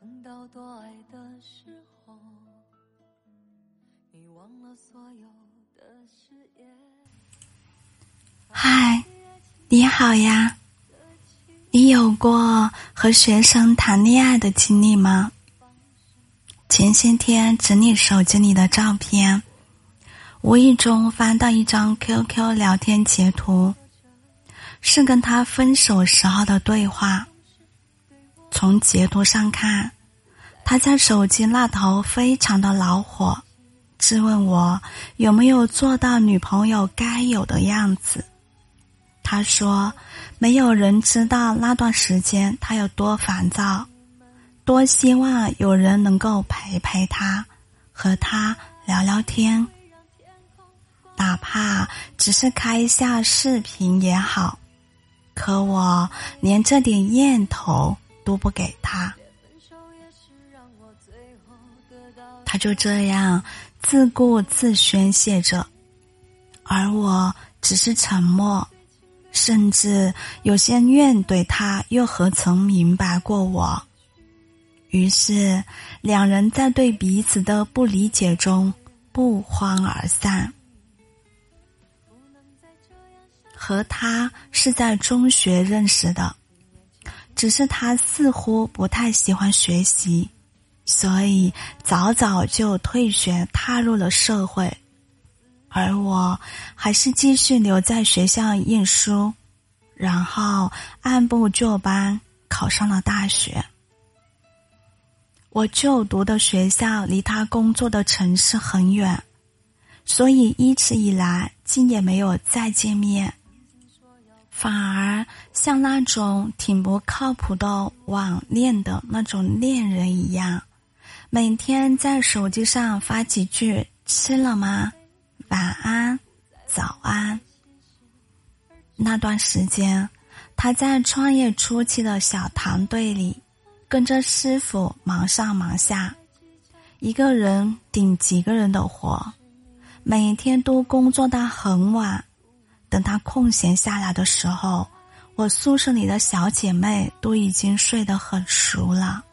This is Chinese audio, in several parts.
碰到多爱的时候，你忘了所有的誓言。嗨，你好呀！你有过和学生谈恋爱的经历吗？前些天整理手机里的照片，无意中翻到一张 QQ 聊天截图，是跟他分手时候的对话。从截图上看，他在手机那头非常的恼火，质问我有没有做到女朋友该有的样子。他说，没有人知道那段时间他有多烦躁，多希望有人能够陪陪他，和他聊聊天，哪怕只是开一下视频也好。可我连这点念头。都不给他，他就这样自顾自宣泄着，而我只是沉默，甚至有些怨怼他，又何曾明白过我？于是，两人在对彼此的不理解中不欢而散。和他是在中学认识的。只是他似乎不太喜欢学习，所以早早就退学，踏入了社会。而我还是继续留在学校念书，然后按部就班考上了大学。我就读的学校离他工作的城市很远，所以一直以来竟也没有再见面。反而像那种挺不靠谱的网恋的那种恋人一样，每天在手机上发几句“吃了吗？晚安，早安。”那段时间，他在创业初期的小团队里，跟着师傅忙上忙下，一个人顶几个人的活，每天都工作到很晚。等他空闲下来的时候，我宿舍里的小姐妹都已经睡得很熟了。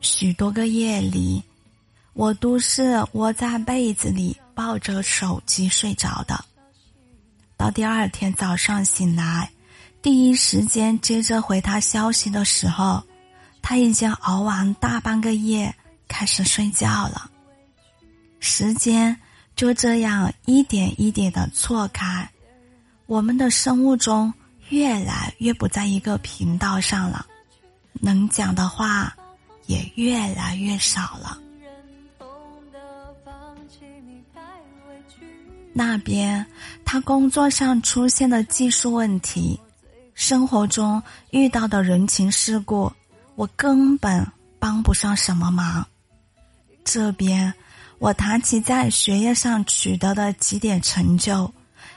许多个夜里，我都是窝在被子里抱着手机睡着的。到第二天早上醒来，第一时间接着回他消息的时候，他已经熬完大半个夜，开始睡觉了。时间。就这样一点一点的错开，我们的生物钟越来越不在一个频道上了，能讲的话也越来越少了。那边他工作上出现的技术问题，生活中遇到的人情世故，我根本帮不上什么忙。这边。我谈起在学业上取得的几点成就，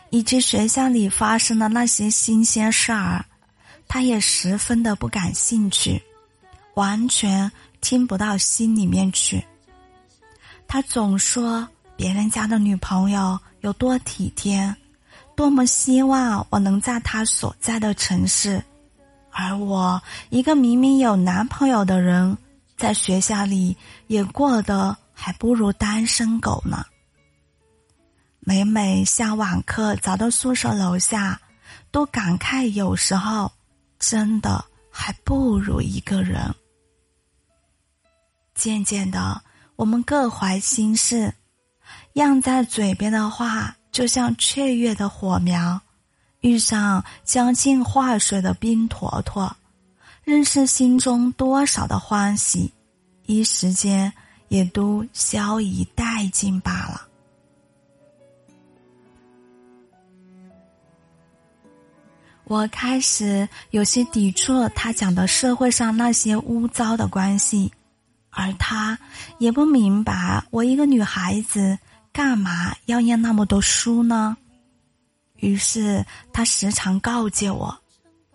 以及学校里发生的那些新鲜事儿，他也十分的不感兴趣，完全听不到心里面去。他总说别人家的女朋友有多体贴，多么希望我能在他所在的城市，而我一个明明有男朋友的人，在学校里也过得。还不如单身狗呢。每每下晚课走到宿舍楼下，都感慨有时候真的还不如一个人。渐渐的，我们各怀心事，漾在嘴边的话就像雀跃的火苗，遇上将近化水的冰坨坨，任是心中多少的欢喜，一时间。也都消夷殆尽罢了。我开始有些抵触他讲的社会上那些污糟的关系，而他也不明白我一个女孩子干嘛要念那么多书呢？于是他时常告诫我，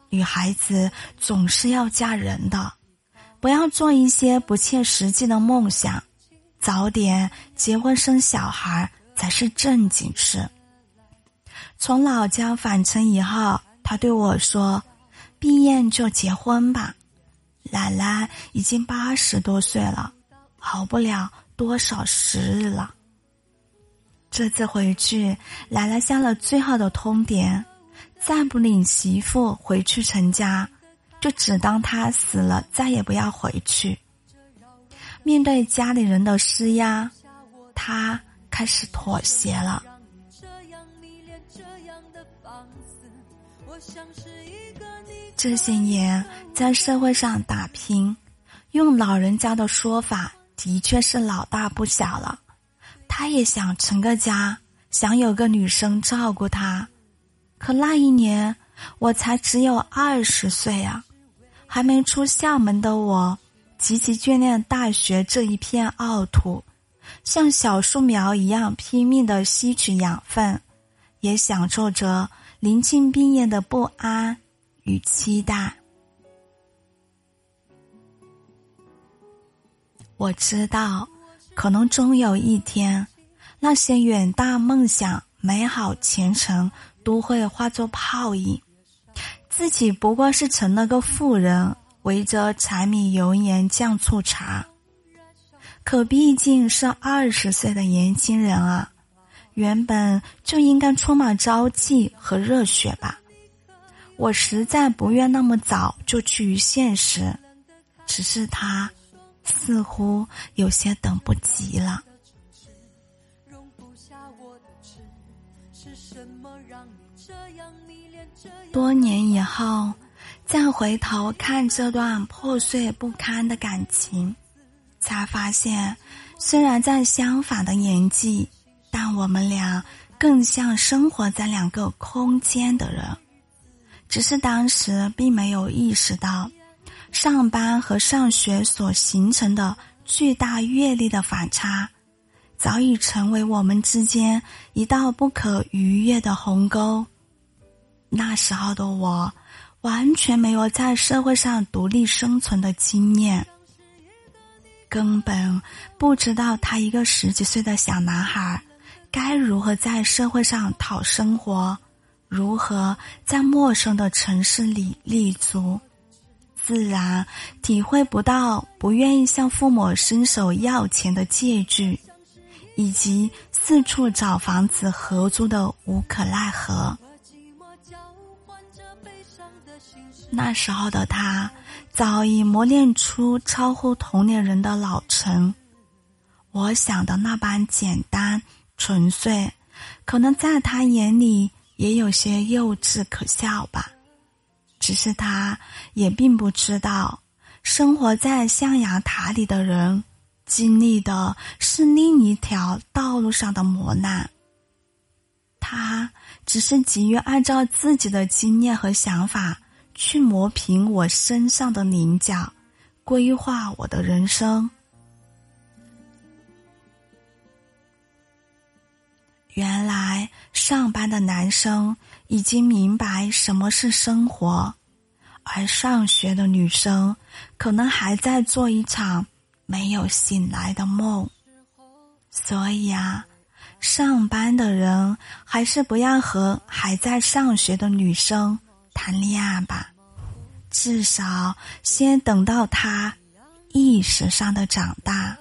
女孩子总是要嫁人的，不要做一些不切实际的梦想，早点结婚生小孩才是正经事。从老家返程以后，他对我说：“毕业就结婚吧。”奶奶已经八十多岁了，熬不了多少时日了。这次回去，奶奶下了最后的通牒：再不领媳妇回去成家，就只当他死了，再也不要回去。面对家里人的施压，他开始妥协了。这些年在社会上打拼，用老人家的说法，的确是老大不小了。他也想成个家，想有个女生照顾他。可那一年，我才只有二十岁啊，还没出校门的我，极其眷恋大学这一片奥土，像小树苗一样拼命的吸取养分，也享受着临近毕业的不安。与期待，我知道，可能终有一天，那些远大梦想、美好前程都会化作泡影，自己不过是成了个富人，围着柴米油盐酱醋茶。可毕竟是二十岁的年轻人啊，原本就应该充满朝气和热血吧。我实在不愿那么早就趋于现实，只是他似乎有些等不及了。多年以后，再回头看这段破碎不堪的感情，才发现，虽然在相反的年纪，但我们俩更像生活在两个空间的人。只是当时并没有意识到，上班和上学所形成的巨大阅历的反差，早已成为我们之间一道不可逾越的鸿沟。那时候的我，完全没有在社会上独立生存的经验，根本不知道他一个十几岁的小男孩，该如何在社会上讨生活。如何在陌生的城市里立足，自然体会不到不愿意向父母伸手要钱的借据，以及四处找房子合租的无可奈何。那时候的他早已磨练出超乎同龄人的老成。我想的那般简单纯粹，可能在他眼里。也有些幼稚可笑吧，只是他也并不知道，生活在象牙塔里的人经历的是另一条道路上的磨难。他只是急于按照自己的经验和想法去磨平我身上的棱角，规划我的人生。原来上班的男生已经明白什么是生活，而上学的女生可能还在做一场没有醒来的梦。所以啊，上班的人还是不要和还在上学的女生谈恋爱吧，至少先等到他意识上的长大。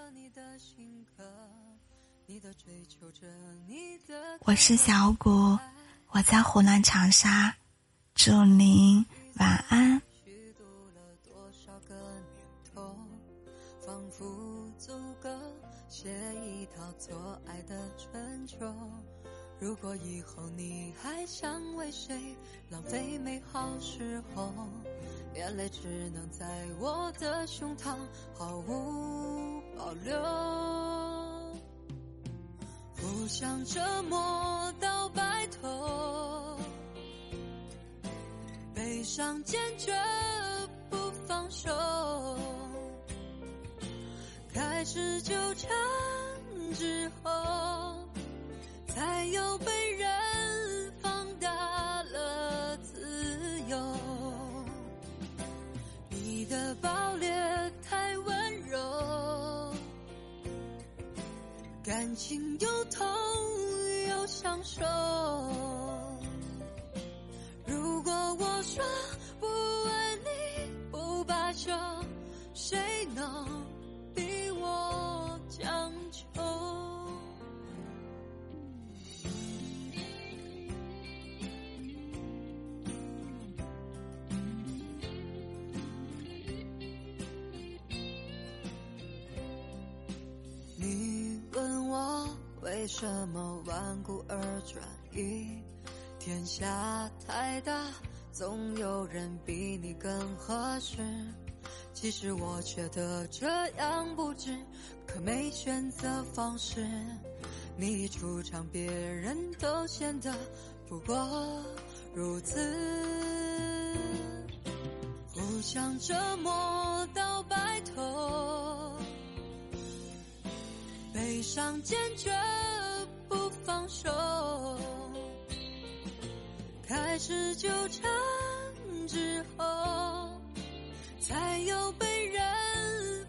我是小谷，我在湖南长沙，祝您晚安。虚度了多少个年头仿佛足够写一套做爱的春秋。如果以后你还想为谁浪费美好时候，眼泪只能在我的胸膛毫无保留。不想折磨到白头，想坚决不放手开始纠缠之后才又被人放大了自由。你的暴烈太温柔感情又痛又享受什么顽固而专一？天下太大，总有人比你更合适。其实我觉得这样不值，可没选择方式。你一出场，别人都显得不过如此。互相折磨到白头，悲伤坚决手。开始纠缠之后，才有被人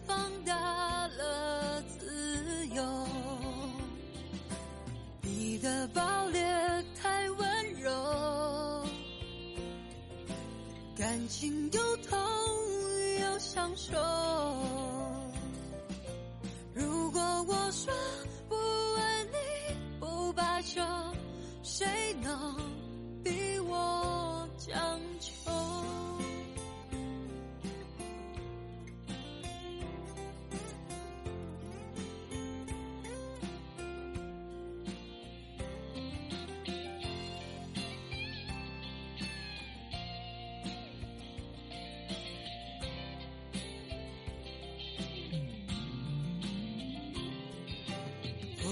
放大了自由。你的暴烈太温柔，感情又痛又享受。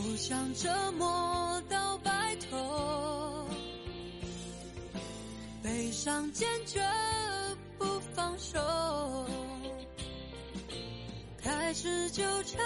互相折磨到白头。悲伤坚决不放手，开始纠缠